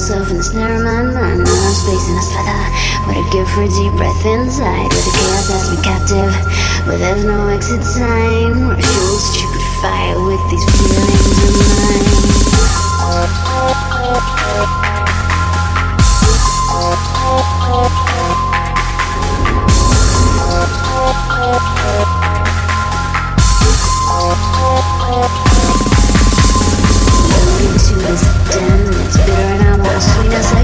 myself in the snare of my mind. Now I'm spacing a feather. What a gift for a deep breath inside. Where the chaos has me captive. Where there's no exit sign. Where I fuel stupid fire with these feelings of mine. Oh,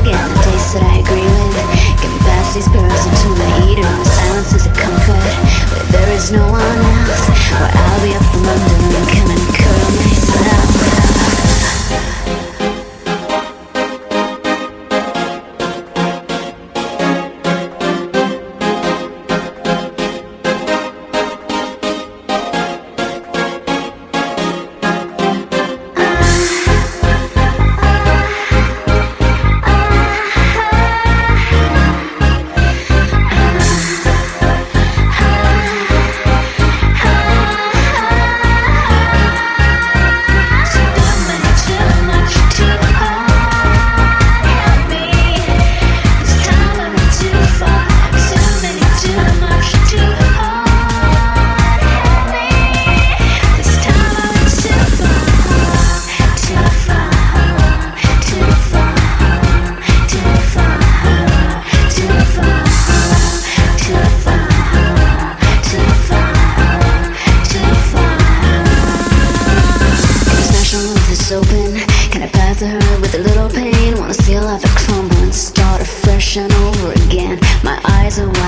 again A taste that I agree with. Me past these girls into the heater. My silence is a comfort Where there is no one else. Where I'll be up from under And a while.